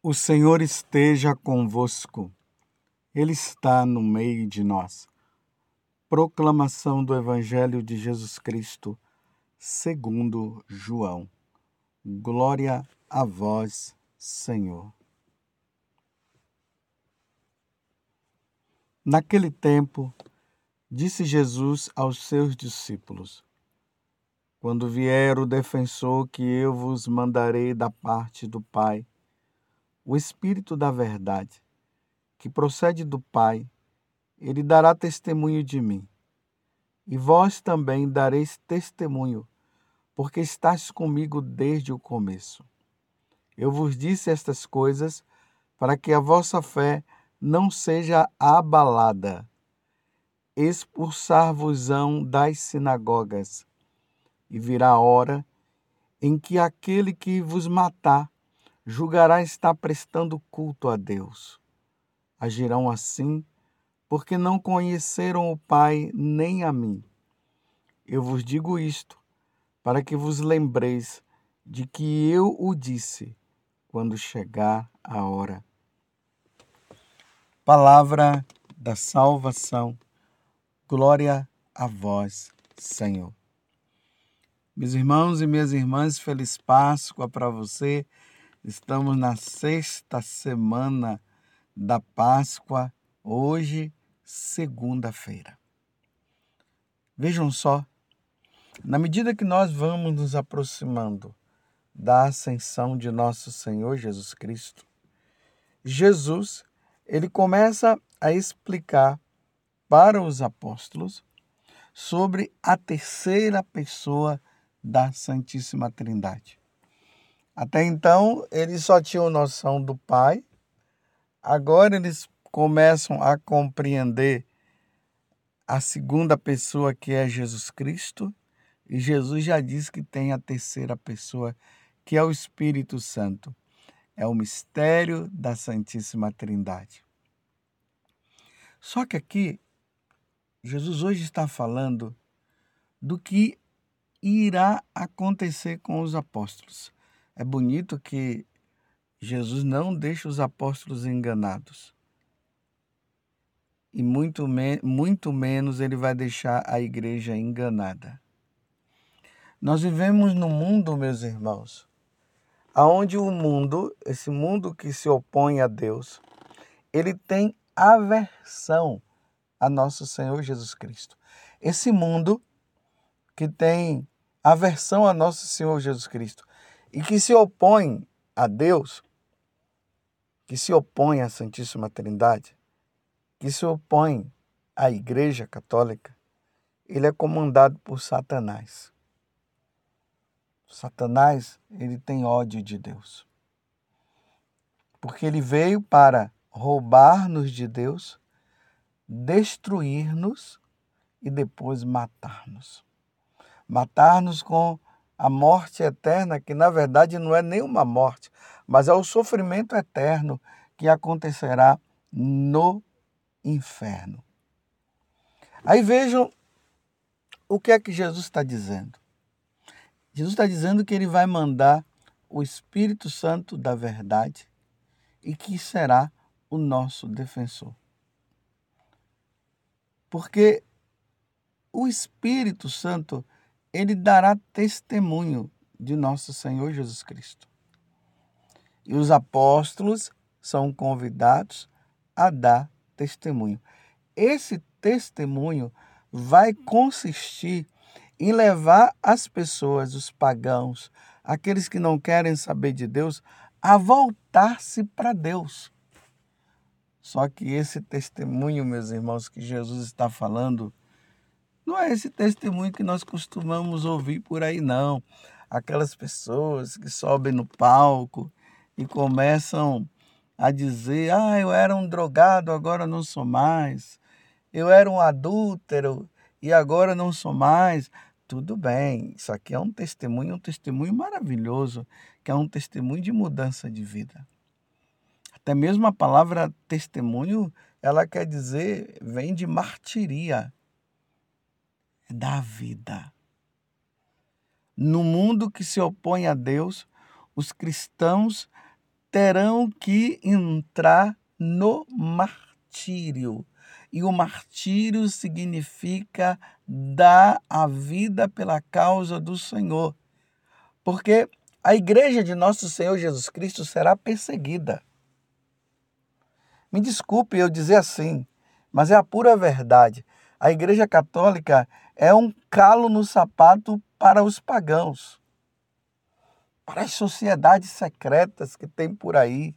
O Senhor esteja convosco, Ele está no meio de nós. Proclamação do Evangelho de Jesus Cristo, segundo João. Glória a vós, Senhor. Naquele tempo, disse Jesus aos seus discípulos: Quando vier o defensor que eu vos mandarei da parte do Pai, o Espírito da Verdade, que procede do Pai, ele dará testemunho de mim. E vós também dareis testemunho, porque estáis comigo desde o começo. Eu vos disse estas coisas para que a vossa fé não seja abalada. Expulsar-vos-ão das sinagogas, e virá a hora em que aquele que vos matar julgará estar prestando culto a Deus. Agirão assim porque não conheceram o Pai nem a mim. Eu vos digo isto para que vos lembreis de que eu o disse quando chegar a hora. Palavra da salvação. Glória a vós, Senhor. Meus irmãos e minhas irmãs, feliz Páscoa para você Estamos na sexta semana da Páscoa, hoje, segunda-feira. Vejam só, na medida que nós vamos nos aproximando da ascensão de nosso Senhor Jesus Cristo, Jesus, ele começa a explicar para os apóstolos sobre a terceira pessoa da Santíssima Trindade. Até então, eles só tinham noção do Pai, agora eles começam a compreender a segunda pessoa que é Jesus Cristo, e Jesus já diz que tem a terceira pessoa, que é o Espírito Santo. É o mistério da Santíssima Trindade. Só que aqui, Jesus hoje está falando do que irá acontecer com os apóstolos. É bonito que Jesus não deixa os apóstolos enganados. E muito, me muito menos ele vai deixar a igreja enganada. Nós vivemos num mundo, meus irmãos, aonde o mundo, esse mundo que se opõe a Deus, ele tem aversão a nosso Senhor Jesus Cristo. Esse mundo que tem aversão a nosso Senhor Jesus Cristo, e que se opõe a Deus, que se opõe à Santíssima Trindade, que se opõe à Igreja Católica, ele é comandado por Satanás. Satanás, ele tem ódio de Deus. Porque ele veio para roubar-nos de Deus, destruir-nos e depois matar-nos. Matar-nos com a morte eterna, que na verdade não é nenhuma morte, mas é o sofrimento eterno que acontecerá no inferno. Aí vejam o que é que Jesus está dizendo. Jesus está dizendo que ele vai mandar o Espírito Santo da verdade e que será o nosso defensor. Porque o Espírito Santo ele dará testemunho de nosso Senhor Jesus Cristo. E os apóstolos são convidados a dar testemunho. Esse testemunho vai consistir em levar as pessoas, os pagãos, aqueles que não querem saber de Deus, a voltar-se para Deus. Só que esse testemunho, meus irmãos, que Jesus está falando, não é esse testemunho que nós costumamos ouvir por aí, não. Aquelas pessoas que sobem no palco e começam a dizer: ah, eu era um drogado, agora não sou mais. Eu era um adúltero e agora não sou mais. Tudo bem, isso aqui é um testemunho, um testemunho maravilhoso, que é um testemunho de mudança de vida. Até mesmo a palavra testemunho, ela quer dizer, vem de martiria da vida. No mundo que se opõe a Deus, os cristãos terão que entrar no martírio. E o martírio significa dar a vida pela causa do Senhor. Porque a igreja de nosso Senhor Jesus Cristo será perseguida. Me desculpe eu dizer assim, mas é a pura verdade. A Igreja Católica é um calo no sapato para os pagãos, para as sociedades secretas que tem por aí.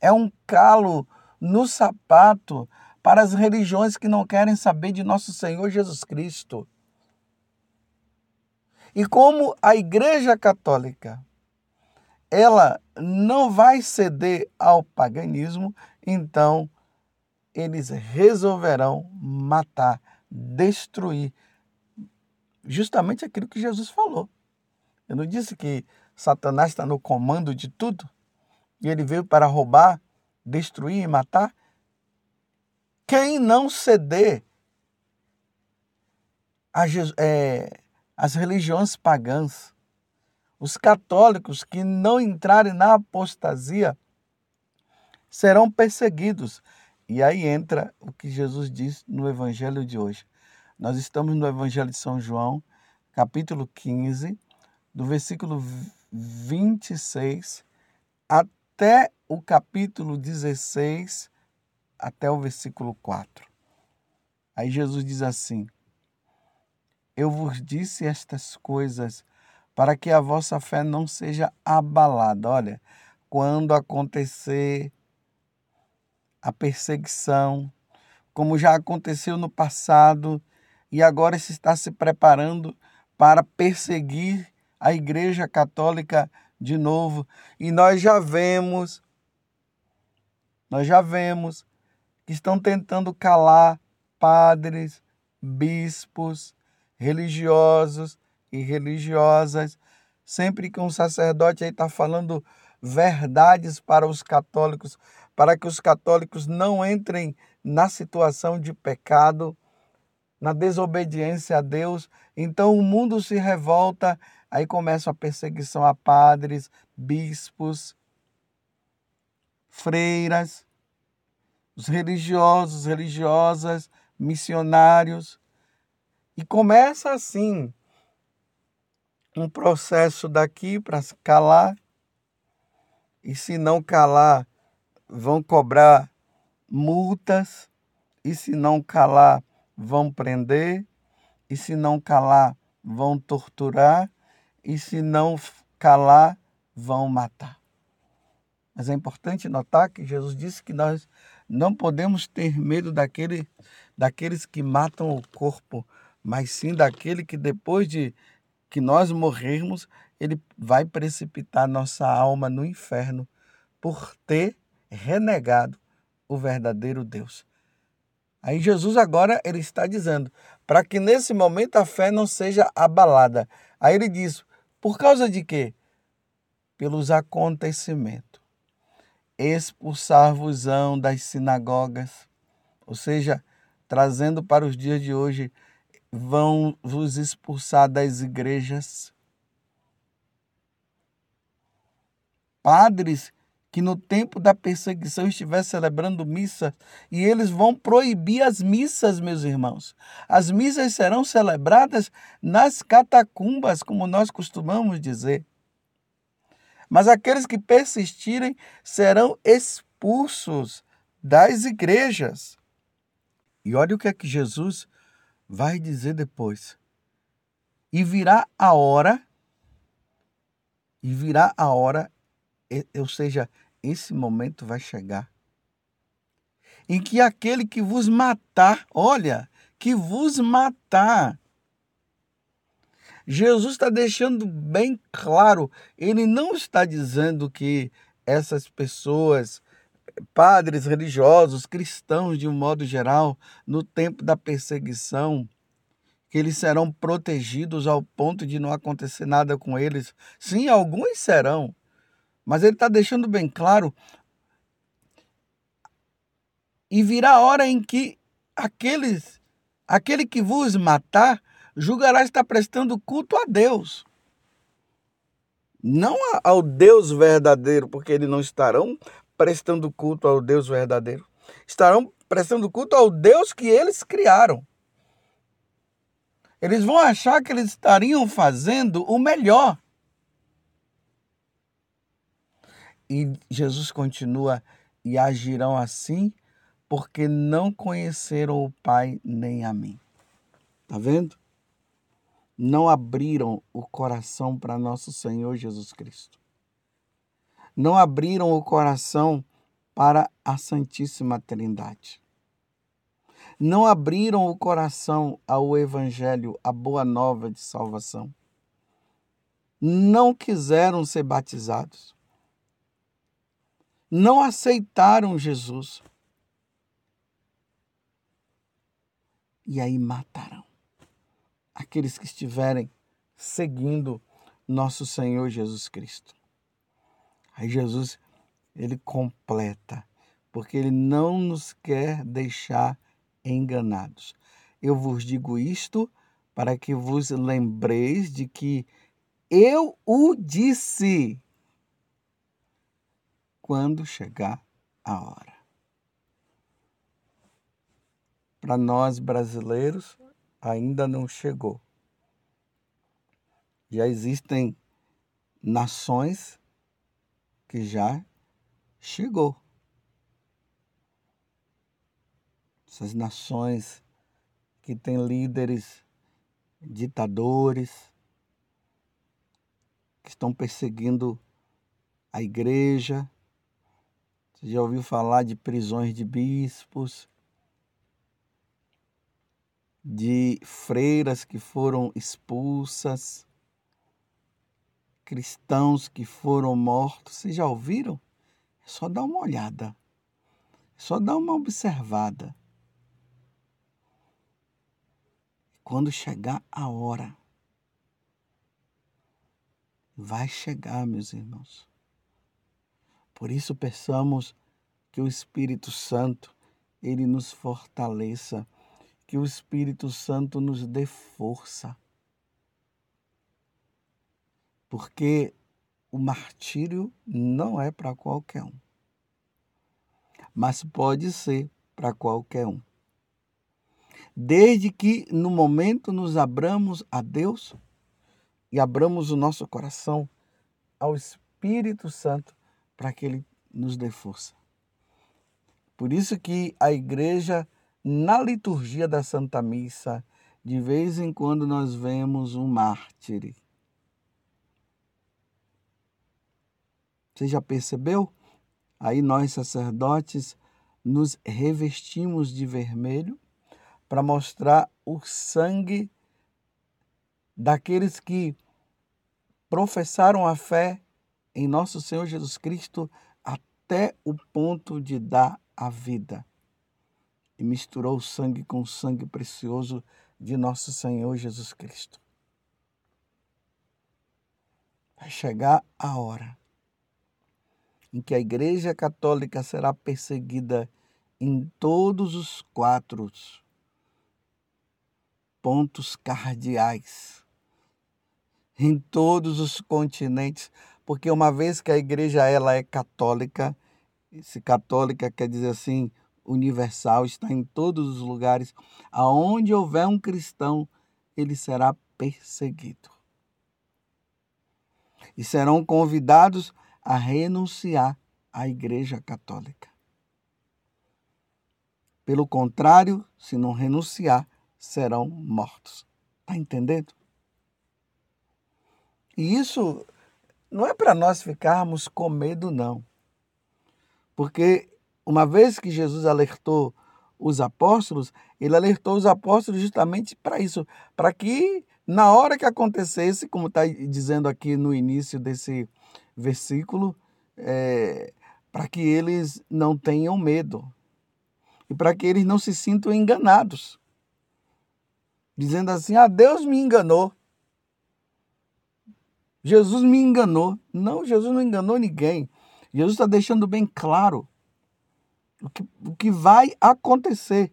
É um calo no sapato para as religiões que não querem saber de nosso Senhor Jesus Cristo. E como a Igreja Católica ela não vai ceder ao paganismo, então eles resolverão matar, destruir justamente aquilo que Jesus falou. Eu não disse que Satanás está no comando de tudo e ele veio para roubar, destruir e matar? Quem não ceder às é, religiões pagãs, os católicos que não entrarem na apostasia, serão perseguidos. E aí entra o que Jesus diz no Evangelho de hoje. Nós estamos no Evangelho de São João, capítulo 15, do versículo 26 até o capítulo 16, até o versículo 4. Aí Jesus diz assim: Eu vos disse estas coisas para que a vossa fé não seja abalada. Olha, quando acontecer a perseguição, como já aconteceu no passado, e agora se está se preparando para perseguir a Igreja Católica de novo. E nós já vemos, nós já vemos que estão tentando calar padres, bispos, religiosos e religiosas. Sempre que um sacerdote aí está falando verdades para os católicos, para que os católicos não entrem na situação de pecado, na desobediência a Deus. Então o mundo se revolta, aí começa a perseguição a padres, bispos, freiras, os religiosos, religiosas, missionários. E começa assim um processo daqui para calar, e se não calar, vão cobrar multas, e se não calar, vão prender, e se não calar, vão torturar, e se não calar, vão matar. Mas é importante notar que Jesus disse que nós não podemos ter medo daquele, daqueles que matam o corpo, mas sim daquele que depois de que nós morrermos, ele vai precipitar nossa alma no inferno por ter renegado o verdadeiro Deus. Aí Jesus agora ele está dizendo, para que nesse momento a fé não seja abalada. Aí ele diz, por causa de quê? Pelos acontecimentos. Expulsar-vos-ão das sinagogas, ou seja, trazendo para os dias de hoje, vão vos expulsar das igrejas. Padres que no tempo da perseguição estiver celebrando missa e eles vão proibir as missas, meus irmãos. As missas serão celebradas nas catacumbas, como nós costumamos dizer. Mas aqueles que persistirem serão expulsos das igrejas. E olha o que é que Jesus vai dizer depois. E virá a hora, e virá a hora, ou seja, esse momento vai chegar em que aquele que vos matar, olha, que vos matar. Jesus está deixando bem claro, ele não está dizendo que essas pessoas, padres religiosos, cristãos de um modo geral, no tempo da perseguição, que eles serão protegidos ao ponto de não acontecer nada com eles. Sim, alguns serão, mas ele está deixando bem claro. E virá a hora em que aqueles, aquele que vos matar, julgará estar prestando culto a Deus. não ao Deus verdadeiro, porque eles não estarão prestando culto ao Deus verdadeiro. Estarão prestando culto ao Deus que eles criaram. Eles vão achar que eles estariam fazendo o melhor. E Jesus continua: e agirão assim, porque não conheceram o Pai nem a mim. Tá vendo? Não abriram o coração para nosso Senhor Jesus Cristo. Não abriram o coração para a Santíssima Trindade. Não abriram o coração ao Evangelho, à boa nova de salvação. Não quiseram ser batizados. Não aceitaram Jesus. E aí matarão aqueles que estiverem seguindo nosso Senhor Jesus Cristo. Aí Jesus ele completa, porque ele não nos quer deixar enganados. Eu vos digo isto para que vos lembreis de que eu o disse quando chegar a hora. Para nós brasileiros, ainda não chegou. Já existem nações que já chegou. Essas nações que têm líderes ditadores que estão perseguindo a igreja. Você já ouviu falar de prisões de bispos, de freiras que foram expulsas, cristãos que foram mortos. Vocês já ouviram? É só dar uma olhada, é só dar uma observada. Quando chegar a hora, vai chegar, meus irmãos. Por isso peçamos que o Espírito Santo ele nos fortaleça que o Espírito Santo nos dê força. Porque o martírio não é para qualquer um, mas pode ser para qualquer um. Desde que no momento nos abramos a Deus e abramos o nosso coração ao Espírito Santo para que ele nos dê força. Por isso que a igreja na liturgia da Santa Missa, de vez em quando nós vemos um mártir. Você já percebeu? Aí nós, sacerdotes, nos revestimos de vermelho para mostrar o sangue daqueles que professaram a fé em nosso Senhor Jesus Cristo até o ponto de dar a vida e misturou o sangue com o sangue precioso de nosso Senhor Jesus Cristo. Vai chegar a hora em que a Igreja Católica será perseguida em todos os quatro pontos cardeais, em todos os continentes, porque uma vez que a igreja ela é católica, se católica quer dizer assim, universal, está em todos os lugares. Aonde houver um cristão, ele será perseguido. E serão convidados a renunciar à Igreja Católica. Pelo contrário, se não renunciar, serão mortos. Está entendendo? E isso não é para nós ficarmos com medo, não. Porque uma vez que Jesus alertou os apóstolos, ele alertou os apóstolos justamente para isso, para que na hora que acontecesse, como está dizendo aqui no início desse versículo, é, para que eles não tenham medo e para que eles não se sintam enganados, dizendo assim: ah, Deus me enganou. Jesus me enganou. Não, Jesus não enganou ninguém. Jesus está deixando bem claro o que, o que vai acontecer.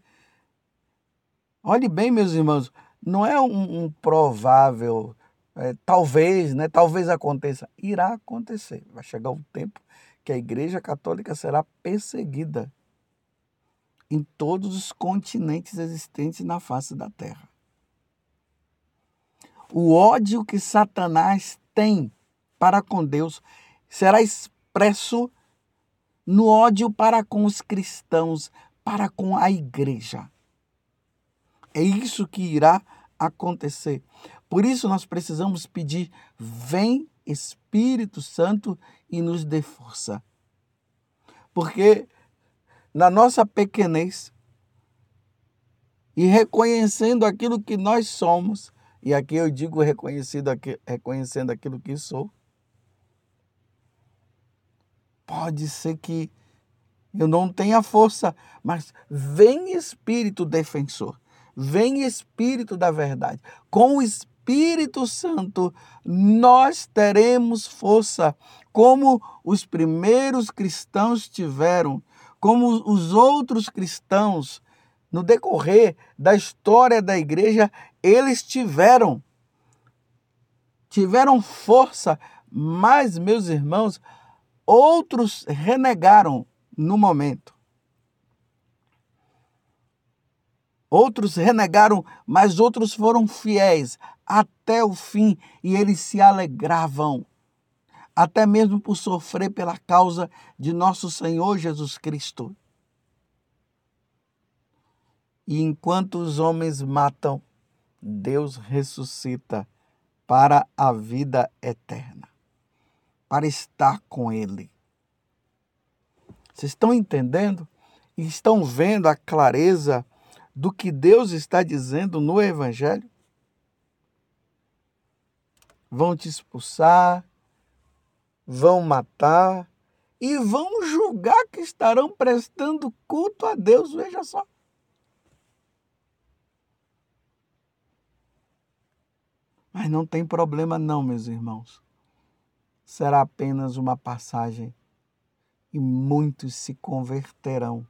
Olhe bem, meus irmãos, não é um, um provável, é, talvez, né? Talvez aconteça. Irá acontecer. Vai chegar o tempo que a Igreja Católica será perseguida em todos os continentes existentes na face da Terra. O ódio que Satanás tem para com Deus será expresso no ódio para com os cristãos, para com a igreja. É isso que irá acontecer. Por isso nós precisamos pedir: vem Espírito Santo e nos dê força. Porque na nossa pequenez e reconhecendo aquilo que nós somos, e aqui eu digo reconhecido, reconhecendo aquilo que sou, pode ser que eu não tenha força, mas vem Espírito defensor, vem Espírito da verdade. Com o Espírito Santo, nós teremos força, como os primeiros cristãos tiveram, como os outros cristãos, no decorrer da história da igreja, eles tiveram. Tiveram força, mas, meus irmãos, outros renegaram no momento. Outros renegaram, mas outros foram fiéis até o fim e eles se alegravam, até mesmo por sofrer pela causa de nosso Senhor Jesus Cristo. E enquanto os homens matam, Deus ressuscita para a vida eterna, para estar com Ele. Vocês estão entendendo? E estão vendo a clareza do que Deus está dizendo no Evangelho? Vão te expulsar, vão matar e vão julgar que estarão prestando culto a Deus. Veja só. Mas não tem problema, não, meus irmãos. Será apenas uma passagem e muitos se converterão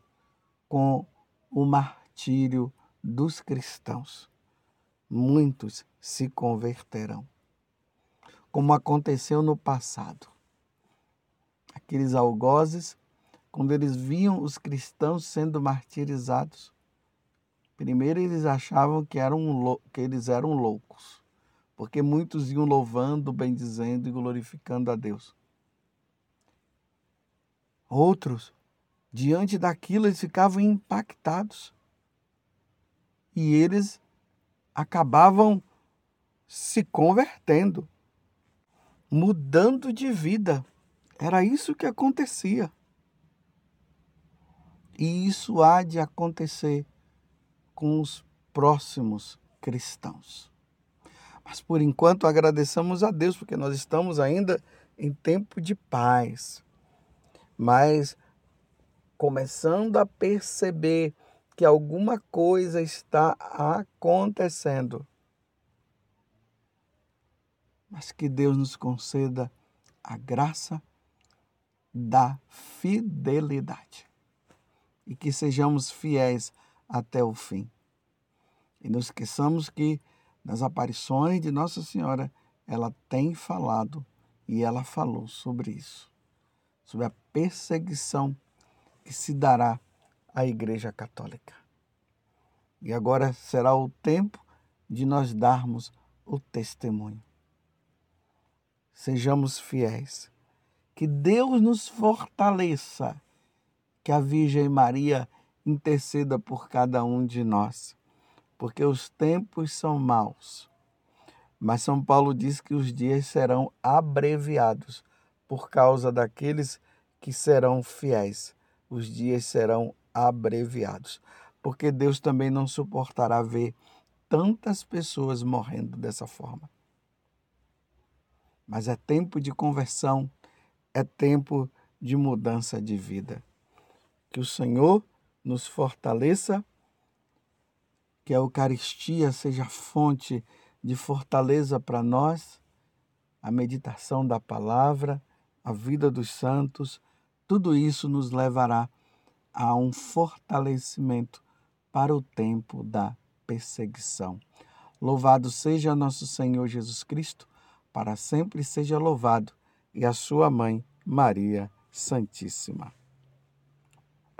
com o martírio dos cristãos. Muitos se converterão. Como aconteceu no passado. Aqueles algozes, quando eles viam os cristãos sendo martirizados, primeiro eles achavam que, eram, que eles eram loucos, porque muitos iam louvando, bendizendo e glorificando a Deus. Outros, diante daquilo, eles ficavam impactados. E eles acabavam se convertendo, mudando de vida. Era isso que acontecia. E isso há de acontecer com os próximos cristãos. Mas por enquanto agradecemos a Deus, porque nós estamos ainda em tempo de paz mas começando a perceber que alguma coisa está acontecendo. Mas que Deus nos conceda a graça da fidelidade e que sejamos fiéis até o fim. E não esqueçamos que nas aparições de Nossa Senhora, ela tem falado e ela falou sobre isso sobre a perseguição que se dará à Igreja Católica. E agora será o tempo de nós darmos o testemunho. Sejamos fiéis. Que Deus nos fortaleça. Que a Virgem Maria interceda por cada um de nós. Porque os tempos são maus. Mas São Paulo diz que os dias serão abreviados por causa daqueles que serão fiéis. Os dias serão abreviados, porque Deus também não suportará ver tantas pessoas morrendo dessa forma. Mas é tempo de conversão, é tempo de mudança de vida. Que o Senhor nos fortaleça, que a Eucaristia seja fonte de fortaleza para nós, a meditação da palavra a vida dos santos, tudo isso nos levará a um fortalecimento para o tempo da perseguição. Louvado seja nosso Senhor Jesus Cristo, para sempre seja louvado, e a sua mãe, Maria Santíssima.